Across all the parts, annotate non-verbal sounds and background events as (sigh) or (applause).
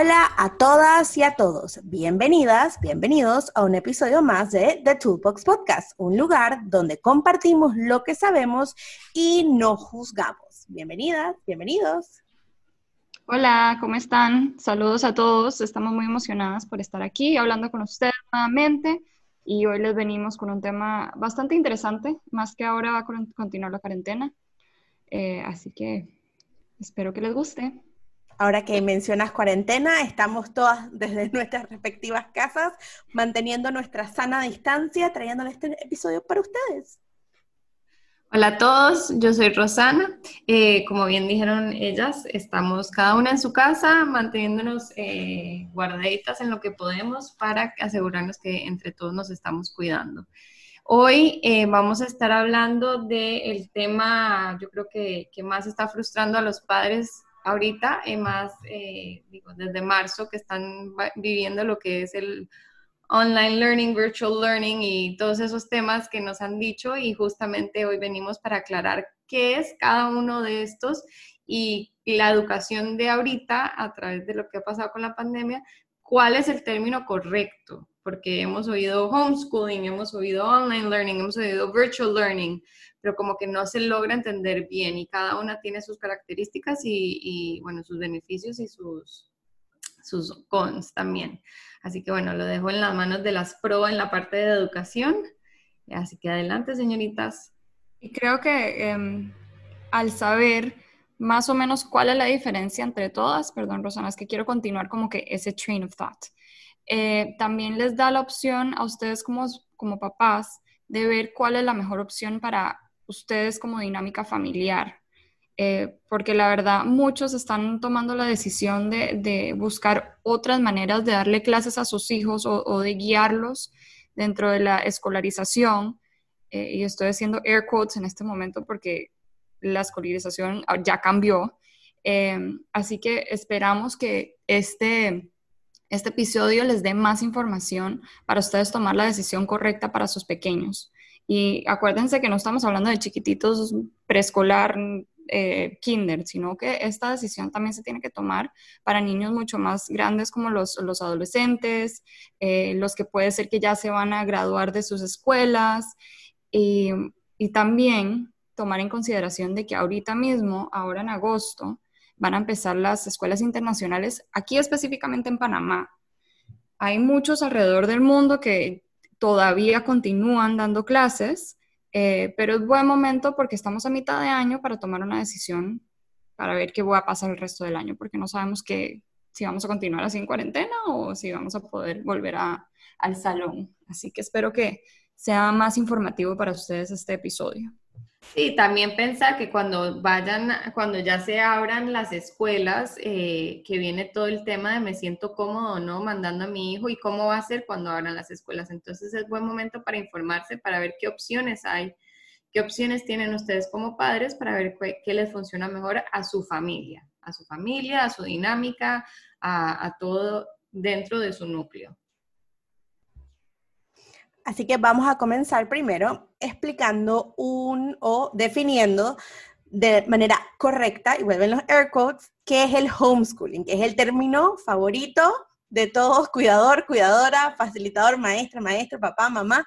Hola a todas y a todos. Bienvenidas, bienvenidos a un episodio más de The Toolbox Podcast, un lugar donde compartimos lo que sabemos y no juzgamos. Bienvenidas, bienvenidos. Hola, ¿cómo están? Saludos a todos. Estamos muy emocionadas por estar aquí hablando con ustedes nuevamente y hoy les venimos con un tema bastante interesante, más que ahora va a continuar la cuarentena. Eh, así que espero que les guste. Ahora que mencionas cuarentena, estamos todas desde (laughs) nuestras respectivas casas manteniendo nuestra sana distancia, trayéndoles este episodio para ustedes. Hola a todos, yo soy Rosana. Eh, como bien dijeron ellas, estamos cada una en su casa manteniéndonos eh, guardaditas en lo que podemos para asegurarnos que entre todos nos estamos cuidando. Hoy eh, vamos a estar hablando del tema, yo creo que, que, más está frustrando a los padres ahorita, y más eh, digo, desde marzo, que están viviendo lo que es el online learning, virtual learning y todos esos temas que nos han dicho y justamente hoy venimos para aclarar qué es cada uno de estos y, la educación de ahorita a través de lo que ha pasado con la pandemia, cuál es el término correcto, porque hemos oído homeschooling, hemos oído online learning, hemos oído virtual learning, pero como que no se logra entender bien y cada una tiene sus características y, bueno, sus beneficios y sus, sus cons también. Así que bueno, lo dejo en las manos de las pro en la parte de educación. Así que adelante, señoritas. Y creo que em, al saber más o menos cuál es la diferencia entre todas, perdón, Rosana, es que quiero continuar como que ese train of thought. Eh, también les da la opción a ustedes como, como papás de ver cuál es la mejor opción para ustedes como dinámica familiar? Eh, porque la verdad muchos están tomando la decisión de, buscar otras maneras de darle clases a sus hijos o, de guiarlos dentro de la escolarización. Eh, y estoy haciendo air quotes en este momento porque la escolarización ya cambió. Eh, así que esperamos que este, este episodio les dé más información para ustedes tomar la decisión correcta para sus pequeños. Y acuérdense que no estamos hablando de chiquititos preescolar, eh, kinder, sino que esta decisión también se tiene que tomar para niños mucho más grandes como los, los adolescentes, eh, los que puede ser que ya se van a graduar de sus escuelas y, y también tomar en consideración de que ahorita mismo, ahora en agosto, van a empezar las escuelas internacionales aquí específicamente en Panamá. Hay muchos alrededor del mundo que todavía continúan dando clases, eh, pero es buen momento porque estamos a mitad de año para tomar una decisión para ver qué va a pasar el resto del año, porque no sabemos que, si vamos a continuar así en cuarentena o si vamos a poder volver a, al salón. Así que espero que sea más informativo para ustedes este episodio. Sí, también pensar que cuando vayan, cuando ya se abran las escuelas, eh, que viene todo el tema de me siento cómodo no mandando a mi hijo y cómo va a ser cuando abran las escuelas. Entonces es buen momento para informarse, para ver qué opciones hay, qué opciones tienen ustedes como padres para ver qué, les funciona mejor a su familia, a su familia, a su dinámica, a todo dentro de su núcleo. Así que vamos a comenzar primero explicando un o definiendo de manera correcta, y vuelven los air quotes, qué es el homeschooling, que es el término favorito de todos, cuidador, cuidadora, facilitador, maestra, maestro, papá, mamá,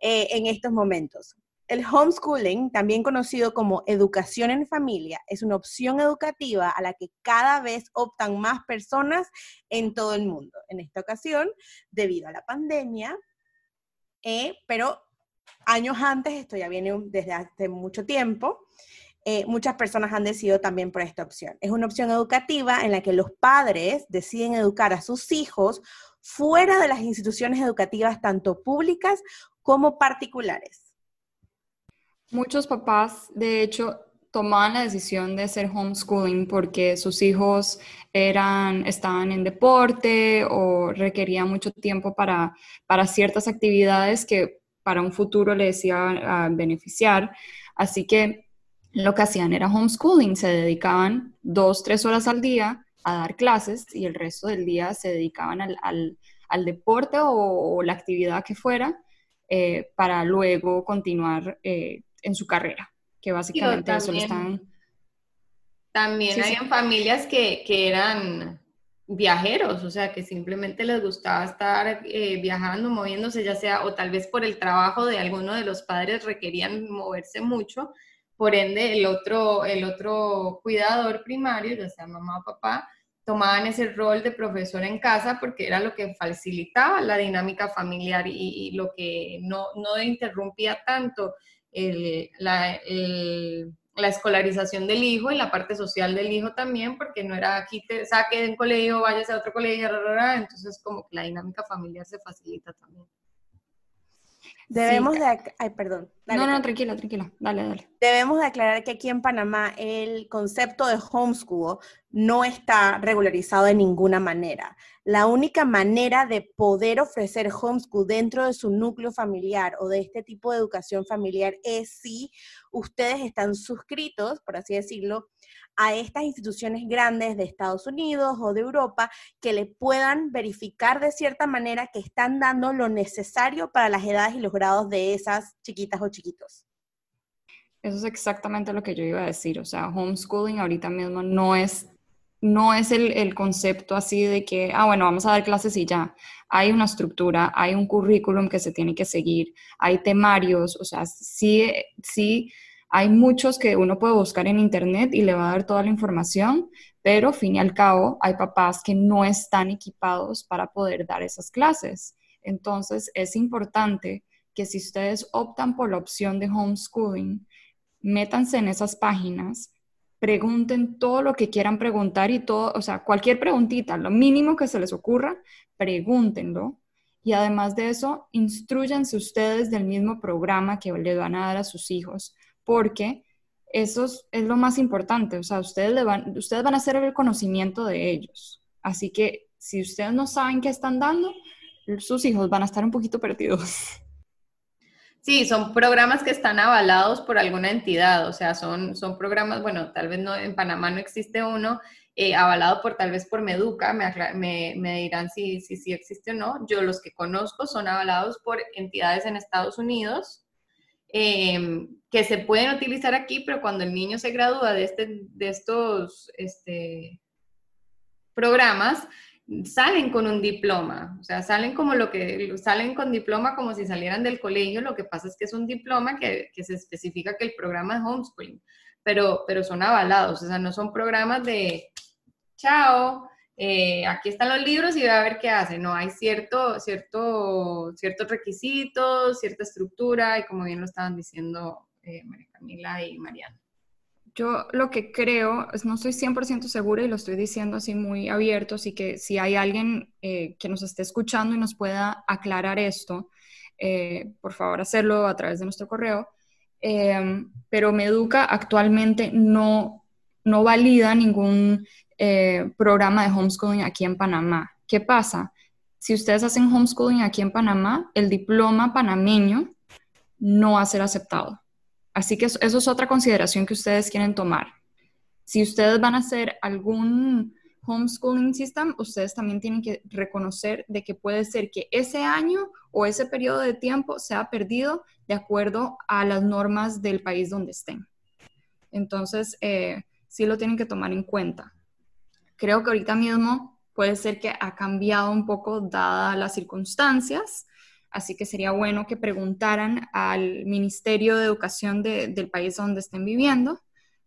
eh, en estos momentos. El homeschooling, también conocido como educación en familia, es una opción educativa a la que cada vez optan más personas en todo el mundo. En esta ocasión, debido a la pandemia, eh, pero años antes, esto ya viene desde hace mucho tiempo, eh, muchas personas han decidido también por esta opción. Es una opción educativa en la que los padres deciden educar a sus hijos fuera de las instituciones educativas, tanto públicas como particulares. Muchos papás, de hecho, tomaban la decisión de hacer homeschooling porque sus hijos eran, estaban en deporte o requerían mucho tiempo para, para ciertas actividades que para un futuro les iban a beneficiar. Así que lo que hacían era homeschooling, se dedicaban dos, tres horas al día a dar clases y el resto del día se dedicaban al, al, deporte o, la actividad que fuera eh, para luego continuar eh, en su carrera que básicamente eso lo están... También hay familias que, que, eran viajeros, o sea, que simplemente les gustaba estar eh, viajando, moviéndose, ya sea, o tal vez por el trabajo de alguno de los padres requerían moverse mucho, por ende el otro, el otro cuidador primario, ya sea mamá o papá, tomaban ese rol de profesor en casa porque era lo que facilitaba la dinámica familiar y, lo que no, no interrumpía tanto el, la, escolarización del hijo y la parte social del hijo también, porque no era aquí te saque de un colegio, váyase a otro colegio, entonces como que la dinámica familiar se facilita también. Debemos de... Ay, perdón. no, no, tranquila, tranquila. Dale, dale. Debemos de aclarar que aquí en Panamá el concepto de homeschool no está regularizado de ninguna manera. La única manera de poder ofrecer homeschool dentro de su núcleo familiar o de este tipo de educación familiar es si ustedes están suscritos, por así decirlo, a estas instituciones grandes de Estados Unidos o de Europa que le puedan verificar de cierta manera que están dando lo necesario para las edades y los grados de esas chiquitas o chiquitos. Eso es exactamente lo que yo iba a decir. O sea, homeschooling ahorita mismo no es, no es el, concepto así de que, ah, bueno, vamos a dar clases y ya. Hay una estructura, hay un currículum que se tiene que seguir, hay temarios, o sea, sí, sí hay muchos que uno puede buscar en internet y le va a dar toda la información, pero fin y al cabo hay papás que no están equipados para poder dar esas clases. Entonces es importante que si ustedes optan por la opción de homeschooling, métanse en esas páginas, pregunten todo lo que quieran preguntar y todo, o sea, cualquier preguntita, lo mínimo que se les ocurra, pregúntenlo. Y además de eso, instruyanse ustedes del mismo programa que le van a dar a sus hijos porque eso es, lo más importante, o sea, ustedes, le van, ustedes van a hacer el conocimiento de ellos. Así que si ustedes no saben qué están dando, sus hijos van a estar un poquito perdidos. Sí, son programas que están avalados por alguna entidad, o sea, son, son programas, bueno, tal vez no, en Panamá no existe uno, eh, avalado por tal vez por Meduca, me, me, dirán si, si, si existe o no. Yo los que conozco son avalados por entidades en Estados Unidos, Em, que se pueden utilizar aquí, pero cuando el niño se gradúa de, este, de estos este, programas, salen con un diploma, o sea, salen como lo que, salen con diploma como si salieran del colegio, lo que pasa es que es un diploma que, que se especifica que el programa es homeschooling, pero, pero son avalados, o sea, no son programas de, chao, eh, aquí están los libros y voy a ver qué hace. No, hay cierto, cierto, ciertos requisitos, cierta estructura y como bien lo estaban diciendo eh, María Camila y Mariana. Yo lo que creo, no estoy 100% segura y lo estoy diciendo así muy abierto, así que si hay alguien eh, que nos esté escuchando y nos pueda aclarar esto, por favor hacerlo a través de nuestro correo. pero Meduca actualmente no, no valida ningún eh, programa de homeschooling aquí en Panamá. ¿Qué pasa? Si ustedes hacen homeschooling aquí en Panamá, el diploma panameño no va a ser aceptado. Así que eso, es otra consideración que ustedes quieren tomar. Si ustedes van a hacer algún homeschooling system, ustedes también tienen que reconocer de que puede ser que ese año o ese periodo de tiempo sea perdido de acuerdo a las normas del país donde estén. Entonces, eh, sí lo tienen que tomar en cuenta. Creo que ahorita mismo puede ser que ha cambiado un poco dadas las circunstancias, así que sería bueno que preguntaran al Ministerio de Educación del país donde estén viviendo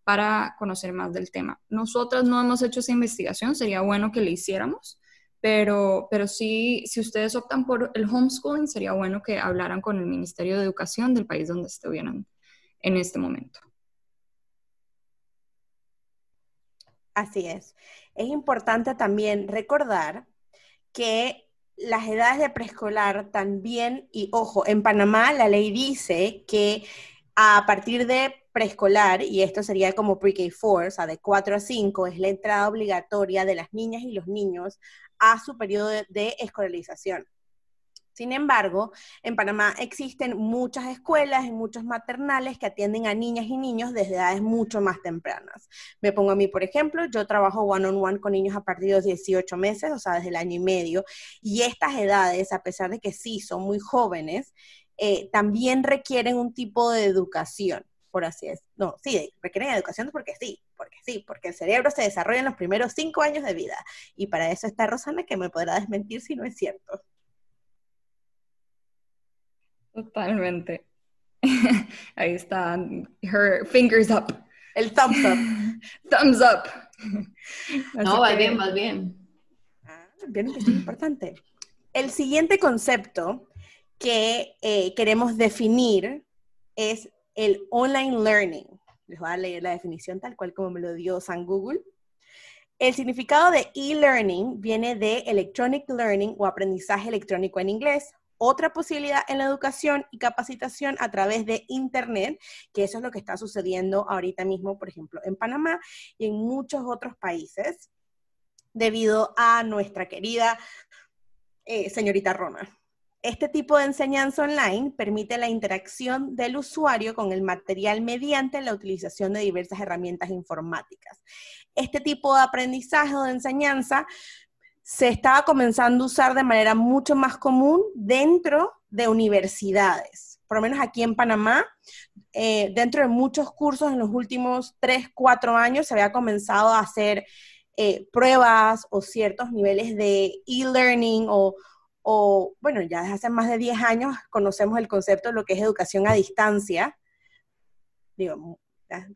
para conocer más del tema. Nosotras no hemos hecho esa investigación, sería bueno que le hiciéramos, pero, pero sí, si ustedes optan por el homeschooling, sería bueno que hablaran con el Ministerio de Educación del país donde estuvieran en este momento. Así es es importante también recordar que las edades de preescolar también, y ojo, en Panamá la ley dice que a partir de preescolar, y esto sería como pre-K4, o sea, de 4 a 5, es la entrada obligatoria de las niñas y los niños a su periodo de escolarización. Sin embargo, en Panamá existen muchas escuelas y muchos maternales que atienden a niñas y niños desde edades mucho más tempranas. Me pongo a mí, por ejemplo, yo trabajo one-on-one con niños a partir de los 18 meses, o sea, desde el año y medio, y estas edades, a pesar de que sí son muy jóvenes, eh, también requieren un tipo de educación, por así es. No, sí, requieren educación porque sí, porque sí, porque el cerebro se desarrolla en los primeros cinco años de vida. Y para eso está Rosana, que me podrá desmentir si no es cierto. Totalmente. (laughs) Ahí está, her fingers up. El thumbs up. (laughs) thumbs up. (laughs) no, va bien, va bien. Ah, bien, que es importante. El siguiente concepto que eh, queremos definir es el online learning. Les voy a leer la definición tal cual como me lo dio San Google. El significado de e-learning viene de electronic learning o aprendizaje electrónico en inglés. Otra posibilidad en la educación y capacitación a través de Internet, que eso es lo que está sucediendo ahorita mismo, por ejemplo, en Panamá y en muchos otros países, debido a nuestra querida eh, señorita Roma. Este tipo de enseñanza online permite la interacción del usuario con el material mediante la utilización de diversas herramientas informáticas. Este tipo de aprendizaje o de enseñanza se estaba comenzando a usar de manera mucho más común dentro de universidades. Por lo menos aquí en Panamá, eh, dentro de muchos cursos en los últimos 3, 4 años se había comenzado a hacer eh, pruebas o ciertos niveles de e-learning o bueno, ya desde hace más de 10 años conocemos el concepto de lo que es educación a distancia. Digo,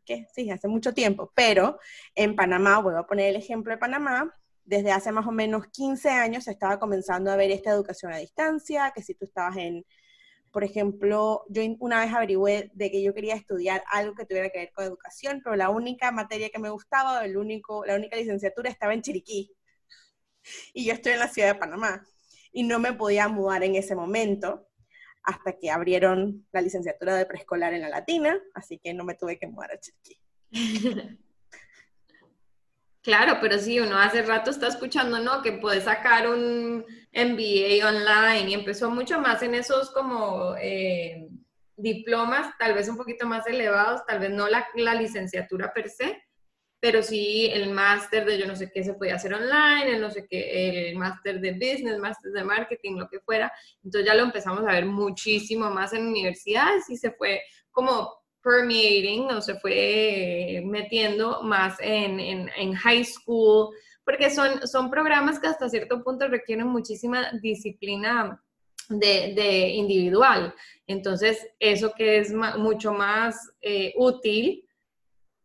que sí, hace mucho tiempo, pero en Panamá, vuelvo a poner el ejemplo de Panamá, desde hace más o menos 15 años se estaba comenzando a ver esta educación a distancia, que si tú estabas en, por ejemplo, yo una vez averigüé de que yo quería estudiar algo que tuviera que ver con educación, pero la única materia que me gustaba, el único, la única licenciatura estaba en Chiriquí. Y yo estoy en la ciudad de Panamá y no me podía mudar en ese momento hasta que abrieron la licenciatura de preescolar en la Latina, así que no me tuve que mudar a Chiriquí. (laughs) Claro, pero sí, uno hace rato está escuchando, ¿no? Que puede sacar un MBA online y empezó mucho más en esos como eh, diplomas, tal vez un poquito más elevados, tal vez no la, licenciatura per se, pero sí el máster de yo no sé qué se podía hacer online, el no sé qué, el máster de business, máster de marketing, lo que fuera. Entonces ya lo empezamos a ver muchísimo más en universidades y se fue como permeating o se fue metiendo más en, en, en high school, porque son, son programas que hasta cierto punto requieren muchísima disciplina de, de individual. Entonces, eso que es mucho más eh, útil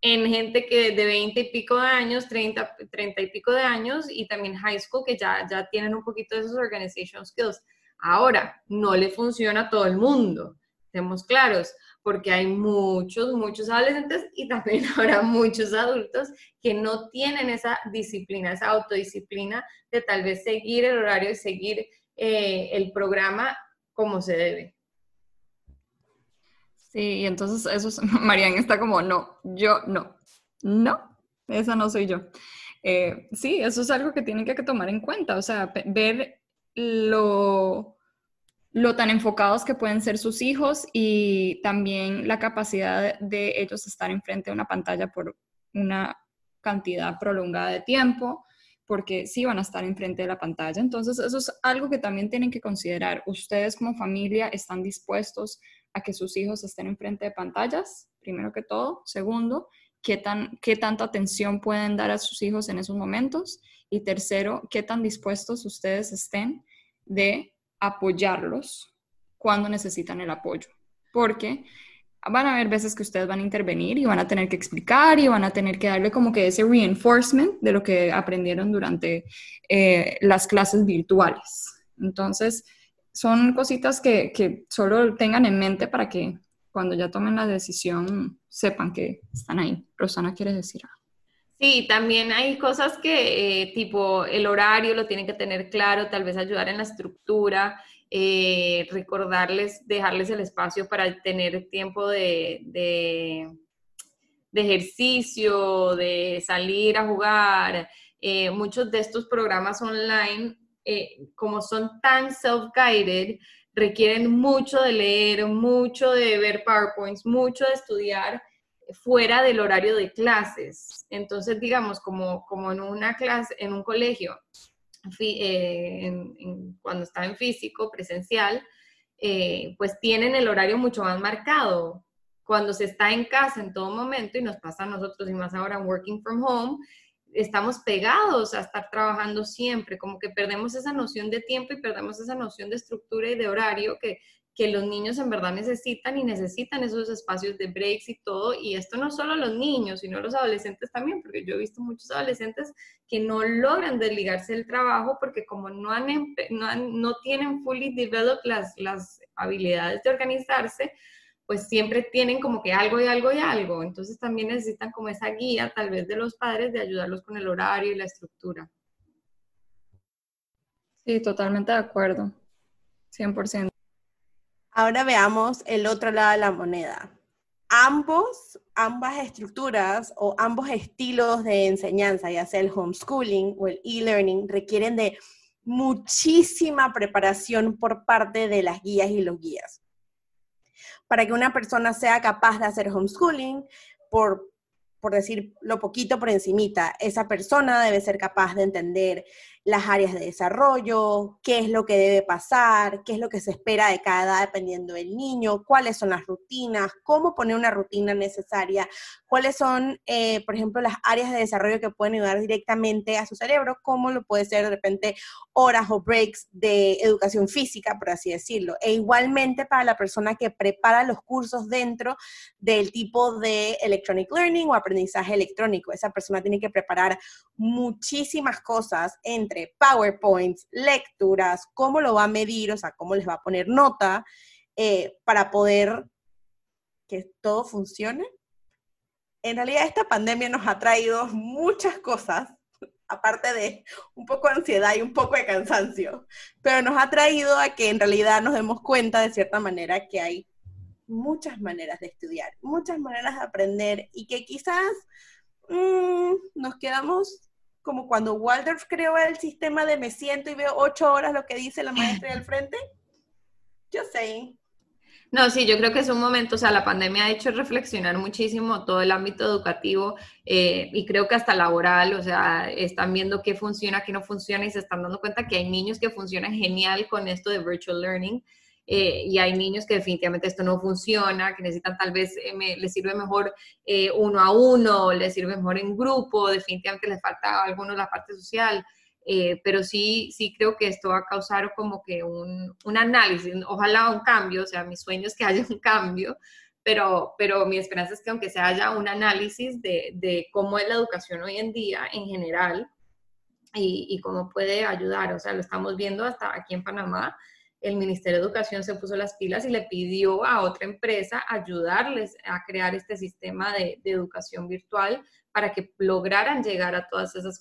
en gente que de 20 y pico de años, 30, 30 y pico de años y también high school que ya, ya tienen un poquito de esos organization skills. Ahora, no le funciona a todo el mundo, estemos claros, porque hay muchos, muchos adolescentes y también (laughs) ahora muchos adultos que no tienen esa disciplina, esa autodisciplina de tal vez seguir el horario y seguir eh, el programa como se debe. Sí, y entonces eso es, (laughs) Marian está como, no, yo no, no, esa no soy yo. Eh, sí, eso es algo que tienen que tomar en cuenta, o sea, ver lo, lo tan enfocados que pueden ser sus hijos y también la capacidad de ellos estar enfrente de una pantalla por una cantidad prolongada de tiempo, porque sí van a estar enfrente de la pantalla. Entonces, eso es algo que también tienen que considerar. Ustedes como familia están dispuestos a que sus hijos estén enfrente de pantallas, primero que todo. Segundo, qué, tan, qué tanta atención pueden dar a sus hijos en esos momentos. Y tercero, qué tan dispuestos ustedes estén de apoyarlos cuando necesitan el apoyo. Porque van a haber veces que ustedes van a intervenir y van a tener que explicar y van a tener que darle como que ese reinforcement de lo que aprendieron durante eh, las clases virtuales. Entonces, son cositas que, que, solo tengan en mente para que cuando ya tomen la decisión sepan que están ahí. Rosana, ¿quieres decir algo? Sí, también hay cosas que, eh, tipo, el horario lo tienen que tener claro, tal vez ayudar en la estructura, eh, recordarles, dejarles el espacio para tener tiempo de, de, ejercicio, de salir a jugar. Eh, muchos de estos programas online como son tan self-guided, requieren mucho de leer, mucho de ver PowerPoints, mucho de estudiar fuera del horario de clases. Entonces, digamos, como, como en una clase, en un colegio, eh, cuando está en físico, presencial, eh, pues tienen el horario mucho más marcado. cuando se está en casa en todo momento, y nos pasa a nosotros y más ahora working from home, estamos pegados a estar trabajando siempre, como que perdemos esa noción de tiempo y perdemos esa noción de estructura y de horario que, que los niños en verdad necesitan y necesitan esos espacios de breaks y todo. Y esto no solo los niños, sino los adolescentes también, porque yo he visto muchos adolescentes que no logran desligarse del trabajo porque como no, han, no, no tienen fully developed las, las habilidades de organizarse, pues siempre tienen como que algo y algo y algo. Entonces también necesitan como esa guía tal vez de los padres de ayudarlos con el horario y la estructura. Sí, totalmente de acuerdo. 100%. Ahora veamos el otro lado de la moneda. Ambos, ambas estructuras o ambos estilos de enseñanza, ya sea el homeschooling o el e-learning, requieren de muchísima preparación por parte de las guías y los guías para que una persona sea capaz de hacer homeschooling, por, por decir lo poquito por encimita, esa persona debe ser capaz de entender las áreas de desarrollo, qué es lo que debe pasar, qué es lo que se espera de cada edad dependiendo del niño, cuáles son las rutinas, cómo poner una rutina necesaria, cuáles son, eh, por ejemplo, las áreas de desarrollo que pueden ayudar directamente a su cerebro, cómo lo puede ser de repente horas o breaks de educación física, por así decirlo. E igualmente para la persona que prepara los cursos dentro del tipo de electronic learning o aprendizaje electrónico. Esa persona tiene que preparar muchísimas cosas entre PowerPoints, lecturas, cómo lo va a medir, o sea, cómo les va a poner nota eh, para poder que todo funcione. En realidad esta pandemia nos ha traído muchas cosas, aparte de un poco de ansiedad y un poco de cansancio, pero nos ha traído a que en realidad nos demos cuenta de cierta manera que hay muchas maneras de estudiar, muchas maneras de aprender y que quizás mm, nos quedamos como cuando Waldorf creó el sistema de me siento y veo ocho horas lo que dice la maestra del frente. Just saying. No, sí, yo creo que es un momento, o sea, la pandemia ha hecho reflexionar muchísimo todo el ámbito educativo eh, y creo que hasta laboral, o sea, están viendo qué funciona, qué no funciona y se están dando cuenta que hay niños que funcionan genial con esto de virtual learning eh, y hay niños que definitivamente esto no funciona, que necesitan tal vez, eh, les sirve mejor eh, uno a uno, les sirve mejor en grupo, definitivamente les falta a algunos la parte social. pero sí, sí creo que esto va a causar como que un, un, análisis, ojalá un cambio, o sea, mi sueño es que haya un cambio, pero, pero mi esperanza es que aunque se haya un análisis de, de cómo es la educación hoy en día en general y, y, cómo puede ayudar, o sea, lo estamos viendo hasta aquí en Panamá, el Ministerio de Educación se puso las pilas y le pidió a otra empresa ayudarles a crear este sistema de, educación virtual para que lograran llegar a todas esas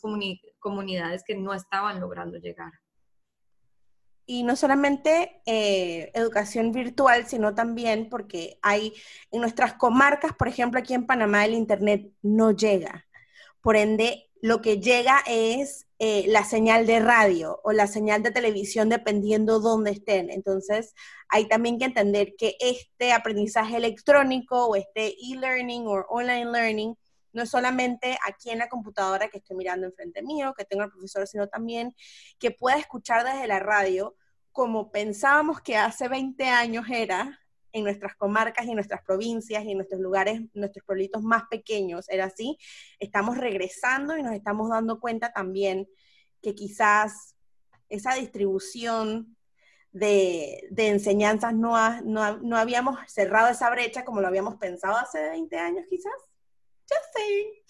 comunidades que no estaban logrando llegar. Y no solamente eh, educación virtual, sino también porque hay en nuestras comarcas, por ejemplo, aquí en Panamá, el Internet no llega. Por ende, lo que llega es eh, la señal de radio o la señal de televisión dependiendo dónde estén. Entonces, hay también que entender que este aprendizaje electrónico o este e-learning o online learning no es solamente aquí en la computadora que estoy mirando enfrente mío, que tengo al profesor, sino también que pueda escuchar desde la radio como pensábamos que hace 20 años era, en nuestras comarcas y en nuestras provincias y en nuestros lugares, nuestros pueblitos más pequeños, era así, estamos regresando y nos estamos dando cuenta también que quizás esa distribución de, enseñanzas no, no, habíamos cerrado esa brecha como lo habíamos pensado hace 20 años quizás. Ya sé.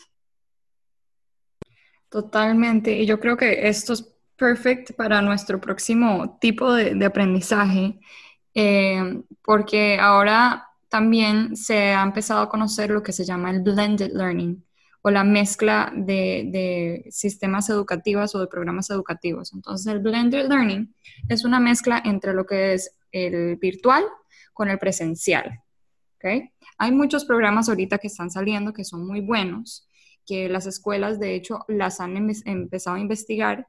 Totalmente. Y yo creo que esto es perfecto para nuestro próximo tipo de, de aprendizaje eh, porque ahora también se ha empezado a conocer lo que se llama el blended learning o la mezcla de, sistemas educativos o de programas educativos. Entonces, el blended learning es una mezcla entre lo que es el virtual con el presencial. ¿okay? Hay muchos programas ahorita que están saliendo que son muy buenos, que las escuelas de hecho las han empezado a investigar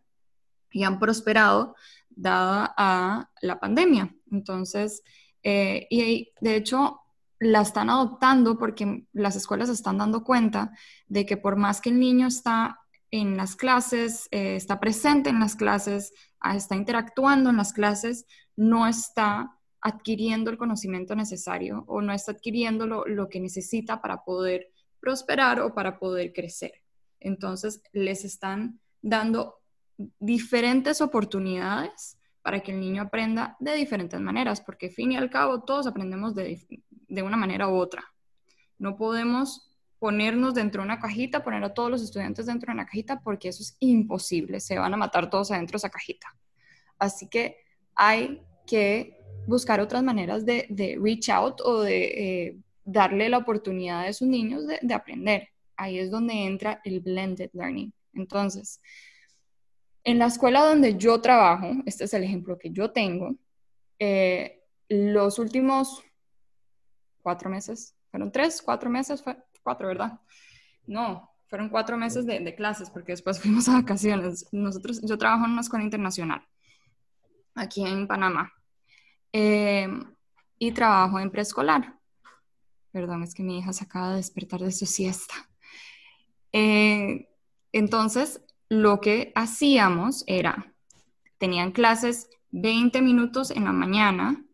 y han prosperado dada a la pandemia. Entonces, eh, y de hecho la están adoptando porque las escuelas están dando cuenta de que por más que el niño está en las clases, eh, está presente en las clases, ah, está interactuando en las clases, no está adquiriendo el conocimiento necesario o no está adquiriendo lo, lo que necesita para poder prosperar o para poder crecer. Entonces, les están dando diferentes oportunidades para que el niño aprenda de diferentes maneras, porque fin y al cabo todos aprendemos de, de una manera u otra. No podemos ponernos dentro de una cajita, poner a todos los estudiantes dentro de una cajita, porque eso es imposible, se van a matar todos adentro de esa cajita. Así que hay que buscar otras maneras de, reach out o de eh, darle la oportunidad a sus niños de aprender. Ahí es donde entra el blended learning. Entonces, en la escuela donde yo trabajo, este es el ejemplo que yo tengo, eh, los últimos cuatro meses, fueron tres, cuatro meses, fue cuatro, ¿verdad? No, fueron cuatro meses de, clases porque después (laughs) fuimos a vacaciones. Nosotros, yo trabajo en una escuela internacional aquí en Panamá eh, y trabajo en preescolar. Perdón, es que mi hija se acaba de despertar de su siesta. Eh, entonces, lo que hacíamos era, tenían clases 20 minutos en la mañana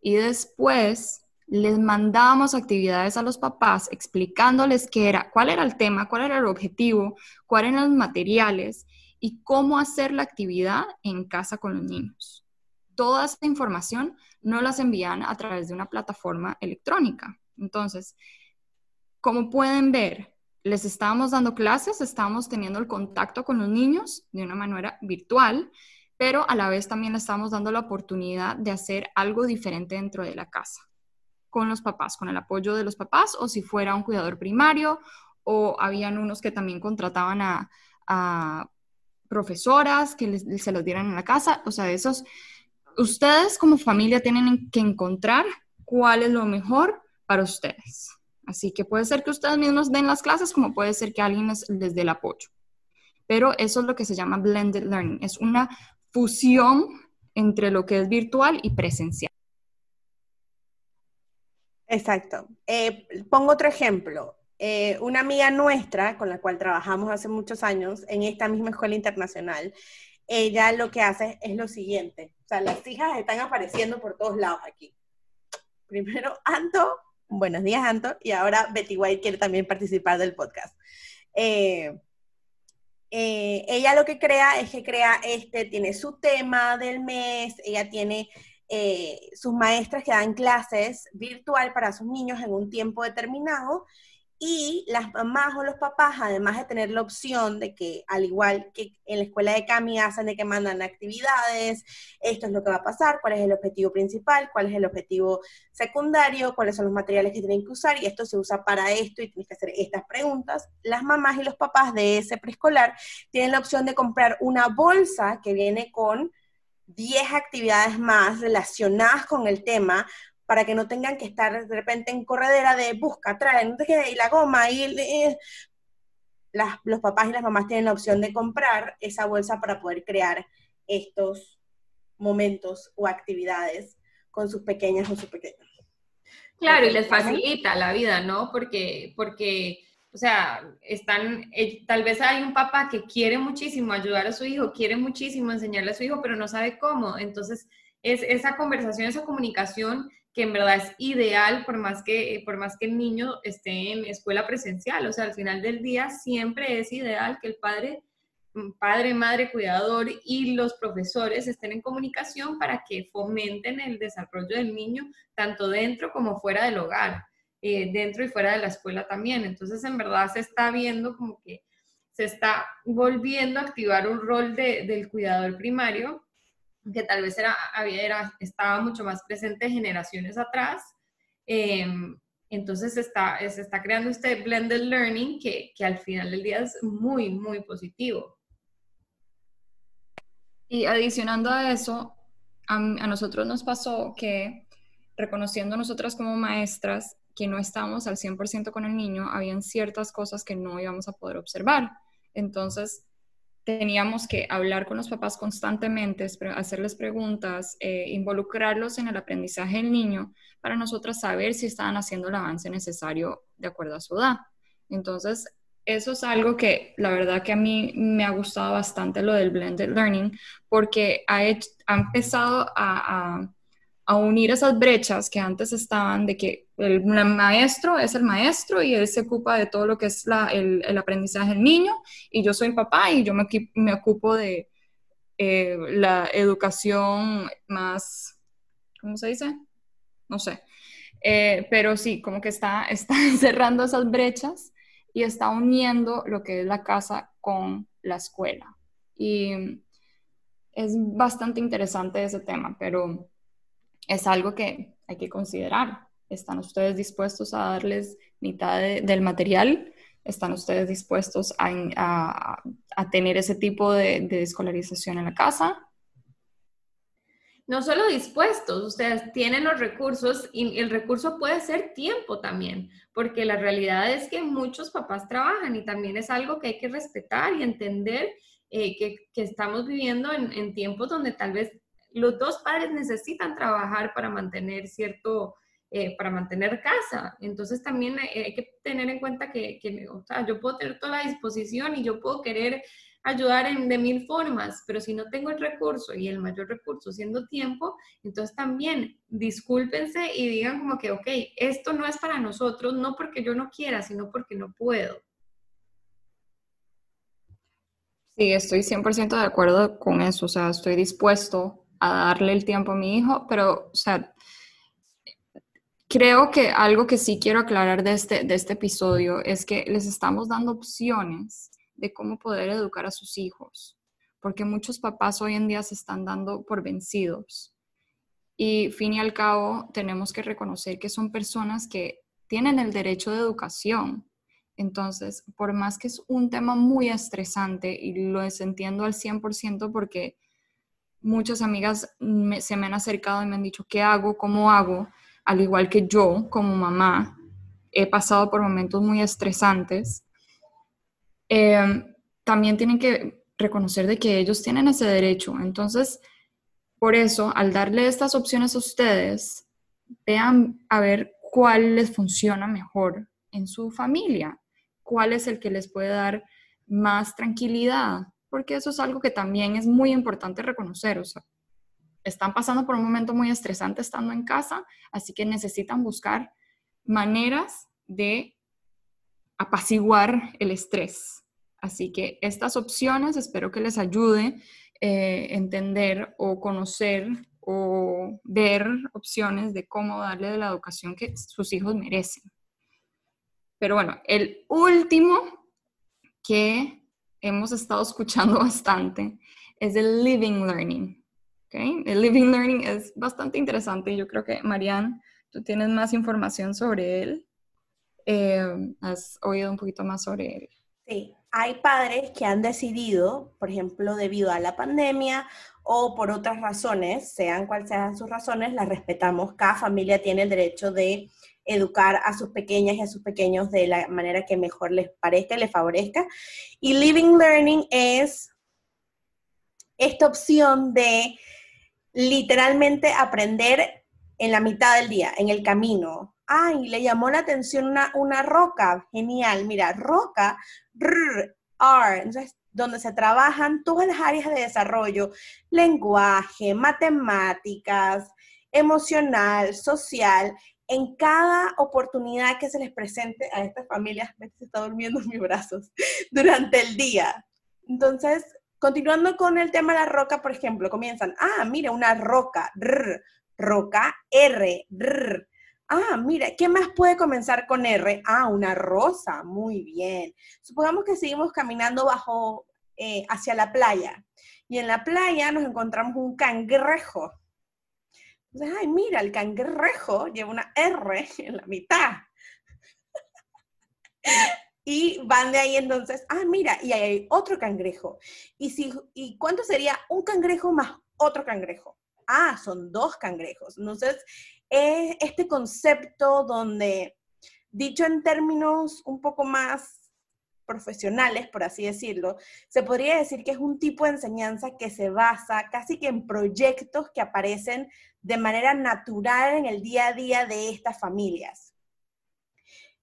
y después les mandábamos actividades a los papás explicándoles qué era, cuál era el tema, cuál era el objetivo, cuáles eran los materiales y cómo hacer la actividad en casa con los niños. Toda esta información no las envían a través de una plataforma electrónica. Entonces, como pueden ver, les estábamos dando clases, estábamos teniendo el contacto con los niños de una manera virtual, pero a la vez también les estábamos dando la oportunidad de hacer algo diferente dentro de la casa, con los papás, con el apoyo de los papás, o si fuera un cuidador primario, o habían unos que también contrataban a, profesoras que se los dieran en la casa, o sea, esos, ustedes como familia tienen que encontrar cuál es lo mejor para ustedes. Así que puede ser que ustedes mismos den las clases, como puede ser que alguien les, dé el apoyo. Pero eso es lo que se llama blended learning. Es una fusión entre lo que es virtual y presencial. Exacto. Eh, pongo otro ejemplo. Eh, una amiga nuestra, con la cual trabajamos hace muchos años en esta misma escuela internacional, ella lo que hace es lo siguiente. O sea, las hijas están apareciendo por todos lados aquí. Primero, Anto Buenos días, Anto. Y ahora Betty White quiere también participar del podcast. Eh, eh, ella lo que crea es que crea este, tiene su tema del mes, ella tiene eh, sus maestras que dan clases virtual para sus niños en un tiempo determinado y las mamás o los papás, además de tener la opción de que, al igual que en la escuela de Cami, hacen de que mandan actividades, esto es lo que va a pasar, cuál es el objetivo principal, cuál es el objetivo secundario, cuáles son los materiales que tienen que usar, y esto se usa para esto y tienes que hacer estas preguntas. Las mamás y los papás de ese preescolar tienen la opción de comprar una bolsa que viene con 10 actividades más relacionadas con el tema para que no tengan que estar de repente en corredera de busca, trae, y la goma, y los papás y las mamás tienen la opción de comprar esa bolsa para poder crear estos momentos o actividades con sus pequeñas o sus pequeños. Claro, y les facilita la vida, ¿no? Porque, porque o sea, están, eh, tal vez hay un papá que quiere muchísimo ayudar a su hijo, quiere muchísimo enseñarle a su hijo, pero no sabe cómo. Entonces, es esa conversación, esa comunicación que en verdad es ideal por más que, por más que el niño esté en escuela presencial. O sea, al final del día siempre es ideal que el padre, padre, madre, cuidador y los profesores estén en comunicación para que fomenten el desarrollo del niño tanto dentro como fuera del hogar, eh, dentro y fuera de la escuela también. Entonces, en verdad se está viendo como que se está volviendo a activar un rol de, del cuidador primario que tal vez era, había, estaba mucho más presente generaciones atrás. Em, entonces está, se está creando este blended learning que, que al final del día es muy, muy positivo. Y adicionando a eso, a, a, nosotros nos pasó que reconociendo nosotras como maestras que no estábamos al 100% con el niño, habían ciertas cosas que no íbamos a poder observar. Entonces, teníamos que hablar con los papás constantemente, hacerles preguntas, eh, involucrarlos en el aprendizaje del niño para nosotros saber si estaban haciendo el avance necesario de acuerdo a su edad. Entonces, eso es algo que la verdad que a mí me ha gustado bastante lo del blended learning porque ha, empezado a unir esas brechas que antes estaban de que el, maestro es el maestro y él se ocupa de todo lo que es el, el, aprendizaje del niño y yo soy papá y yo me, me ocupo de eh, la educación más, ¿cómo se dice? No sé. Eh, pero sí, como que está, (laughs) está cerrando esas brechas y está uniendo lo que es la casa con la escuela. Y es bastante interesante ese tema, pero es algo que hay que considerar. ¿Están ustedes dispuestos a darles mitad del material? ¿Están ustedes dispuestos a, tener ese tipo de, de, escolarización en la casa? No solo dispuestos, ustedes tienen los recursos y el recurso puede ser tiempo también, porque la realidad es que muchos papás trabajan y también es algo que hay que respetar y entender eh, que, estamos viviendo en, en tiempos donde tal vez los dos padres necesitan trabajar para mantener cierto, eh, para mantener casa. Entonces también hay, que tener en cuenta que, sea, yo puedo tener toda la disposición y yo puedo querer ayudar en, de mil formas, pero si no tengo el recurso y el mayor recurso siendo tiempo, entonces también discúlpense y digan como que, ok, esto no es para nosotros, no porque yo no quiera, sino porque no puedo. Sí, estoy 100% de acuerdo con eso, o sea, estoy dispuesto a darle el tiempo a mi hijo, pero, o sea, creo que algo que sí quiero aclarar de este, de este episodio es que les estamos dando opciones de cómo poder educar a sus hijos, porque muchos papás hoy en día se están dando por vencidos. Y fin y al cabo tenemos que reconocer que son personas que tienen el derecho de educación. Entonces, por más que es un tema muy estresante y lo entiendo al 100% porque muchas amigas se me han acercado y me han dicho, ¿qué hago? ¿Cómo hago? Al igual que yo, como mamá, he pasado por momentos muy estresantes. Em, también tienen que reconocer de que ellos tienen ese derecho. Entonces, por eso, al darle estas opciones a ustedes, vean a ver cuál les funciona mejor en su familia, cuál es el que les puede dar más tranquilidad, porque eso es algo que también es muy importante reconocer. Están pasando por un momento muy estresante estando en casa, así que necesitan buscar maneras de apaciguar el estrés. Así que estas opciones espero que les ayude eh, entender o conocer o ver opciones de cómo darle de la educación que sus hijos merecen. Pero bueno, el último que hemos estado escuchando (laughs) bastante es el living learning. ¿okay? El living learning es bastante interesante yo creo que, Marianne, tú tienes más información sobre él. Eh, has oído un poquito más sobre él. Sí, hay padres que han decidido, por ejemplo, debido a la pandemia o por otras razones, sean cuales sean sus razones, las respetamos. Cada familia tiene el derecho de educar a sus pequeñas y a sus pequeños de la manera que mejor les parezca y les favorezca. Y Living Learning es esta opción de literalmente aprender en la mitad del día, en el camino. Ay, le llamó la atención una, una roca. Genial, mira, roca, r, r, entonces, donde se trabajan todas las áreas de desarrollo, lenguaje, matemáticas, emocional, social, en cada oportunidad que se les presente a estas familias, se está durmiendo en mis brazos, (laughs) durante el día. Entonces, continuando con el tema de la roca, por ejemplo, comienzan, ah, mira, una roca, roca, R, Ah, mira, ¿qué más puede comenzar con R? Ah, una rosa, muy bien. Supongamos que seguimos caminando bajo, eh, hacia la playa, y en la playa nos encontramos un cangrejo. Entonces, ay, mira, el cangrejo lleva una R en la mitad. y van de ahí entonces, ah, mira, y hay otro cangrejo. ¿Y, si, ¿Y cuánto sería un cangrejo más otro cangrejo? Ah, son dos cangrejos. Entonces, es este concepto donde, dicho en términos un poco más profesionales, por así decirlo, se podría decir que es un tipo de enseñanza que se basa casi que en proyectos que aparecen de manera natural en el día a día de estas familias.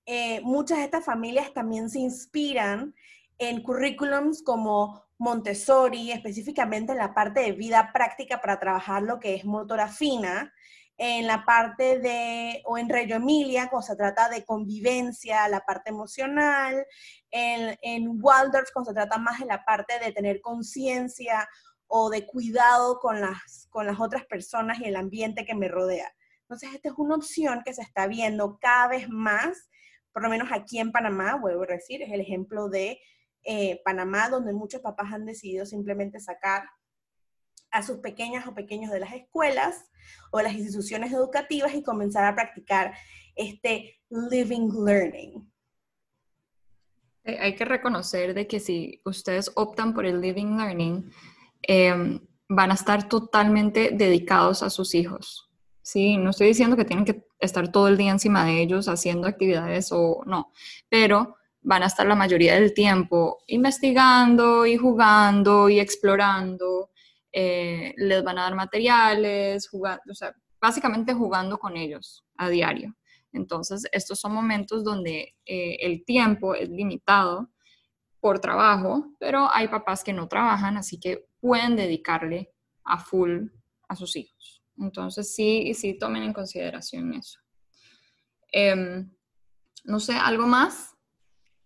Eh, muchas de estas familias también se inspiran en currículums como Montessori, específicamente en la parte de vida práctica para trabajar lo que es motora fina, en la parte de, o en Reggio Emilia, cuando se trata de convivencia, la parte emocional, en, en Waldorf, cuando se trata más de la parte de tener conciencia o de cuidado con las, con las otras personas y el ambiente que me rodea. Entonces, esta es una opción que se está viendo cada vez más, por lo menos aquí en Panamá, vuelvo a decir, es el ejemplo de eh, Panamá, donde muchos papás han decidido simplemente sacar a sus pequeñas o pequeños de las escuelas o las instituciones educativas y comenzar a practicar este living learning. Hay que reconocer de que si ustedes optan por el living learning, em, van a estar totalmente dedicados a sus hijos. Sí, no estoy diciendo que tienen que estar todo el día encima de ellos haciendo actividades o no, pero van a estar la mayoría del tiempo investigando y jugando y explorando eh, les van a dar materiales, jugando, o sea, básicamente jugando con ellos a diario. Entonces, estos son momentos donde eh, el tiempo es limitado por trabajo, pero hay papás que no trabajan, así que pueden dedicarle a full a sus hijos. Entonces, sí, sí tomen en consideración eso. Em, no sé, ¿algo más?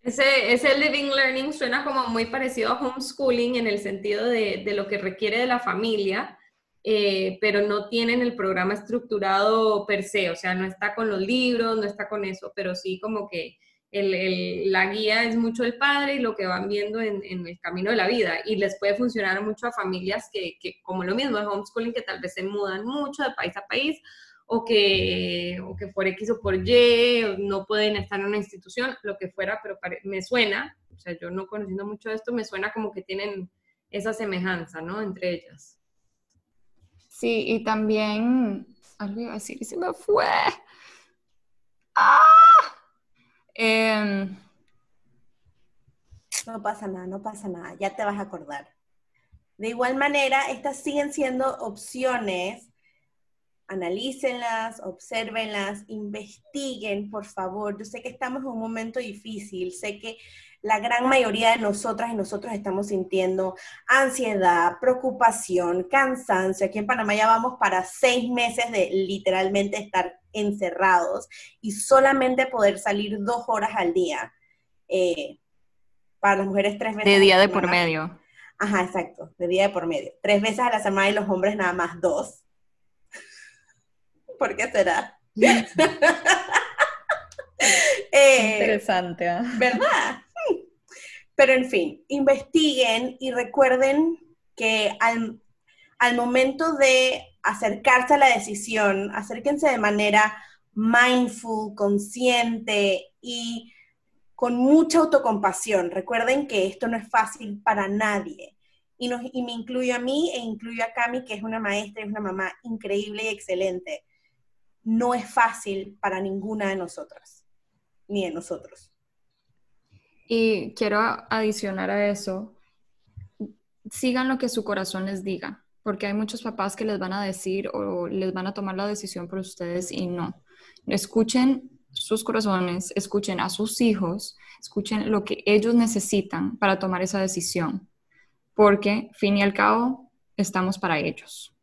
Ese, ese living learning suena como muy parecido a homeschooling en el sentido de, de lo que requiere de la familia, eh, pero no tienen el programa estructurado per se, o sea, no está con los libros, no está con eso, pero sí como que el, la guía es mucho el padre y lo que van viendo en, el camino de la vida. Y les puede funcionar mucho a familias que, que, como lo mismo, es homeschooling, que tal vez se mudan mucho de país a país o que, o que por X o por Y no pueden estar en una institución, lo que fuera, pero me suena, o sea, yo no conociendo mucho esto, me suena como que tienen esa semejanza, ¿no? Entre ellas. Sí, y también, algo iba a decir y se me fue. ¡Ah! Eh, no pasa nada, no pasa nada, ya te vas a acordar. De igual manera, estas siguen siendo opciones analícenlas, observenlas, investiguen, por favor. Yo sé que estamos en un momento difícil, sé que la gran mayoría de nosotras y nosotros estamos sintiendo ansiedad, preocupación, cansancio. Aquí en Panamá ya vamos para seis meses de literalmente estar encerrados y solamente poder salir dos horas al día. Eh, para las mujeres tres veces. De día de por medio. Ajá, exacto, de día de por medio. Tres veces a la semana y los hombres nada más dos. ¿Por qué será? (laughs) eh, Interesante. ¿eh? ¿Verdad? Pero en fin, investiguen y recuerden que al, al momento de acercarse a la decisión, acérquense de manera mindful, consciente y con mucha autocompasión. Recuerden que esto no es fácil para nadie. Y, nos, y me incluyo a mí e incluyo a Cami, que es una maestra y es una mamá increíble y excelente no es fácil para ninguna de nosotras, ni de nosotros. Y quiero adicionar a eso, sigan lo que su corazón les diga, porque hay muchos papás que les van a decir o les van a tomar la decisión por ustedes y no. Escuchen sus corazones, escuchen a sus hijos, escuchen lo que ellos necesitan para tomar esa decisión, porque fin y al cabo estamos para ellos.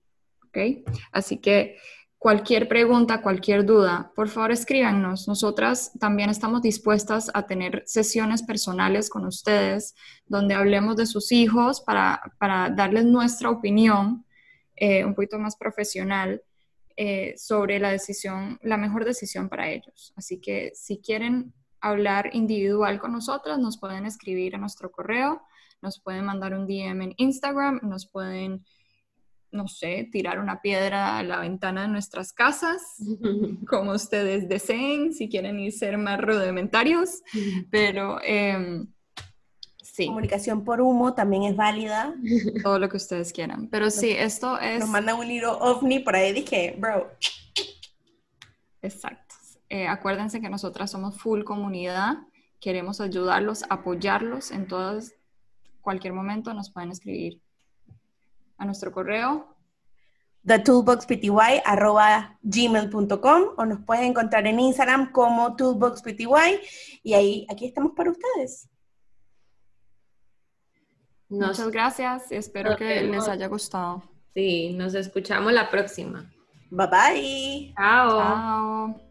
¿Ok? Así que Cualquier pregunta, cualquier duda, por favor escríbanos. Nosotras también estamos dispuestas a tener sesiones personales con ustedes donde hablemos de sus hijos para, para darles nuestra opinión eh, un poquito más profesional eh, sobre la decisión, la mejor decisión para ellos. Así que si quieren hablar individual con nosotras, nos pueden escribir a nuestro correo, nos pueden mandar un DM en Instagram, nos pueden no sé, tirar una piedra a la ventana de nuestras casas, (laughs) como ustedes deseen, si quieren ir ser más rudimentarios, pero eh, sí. Comunicación por humo también es válida. (laughs) Todo lo que ustedes quieran, pero sí, esto es... Nos mandan un hilo ovni por ahí, dije, bro. Exacto. Eh, acuérdense que nosotras somos full comunidad, queremos ayudarlos, apoyarlos en todos, cualquier momento nos pueden escribir a nuestro correo thetoolboxpty.gmail.com o nos pueden encontrar en Instagram como toolboxpty y ahí aquí estamos para ustedes. Muchas gracias, espero que les haya gustado. Sí, nos escuchamos la próxima. Bye bye. Chao. Chao.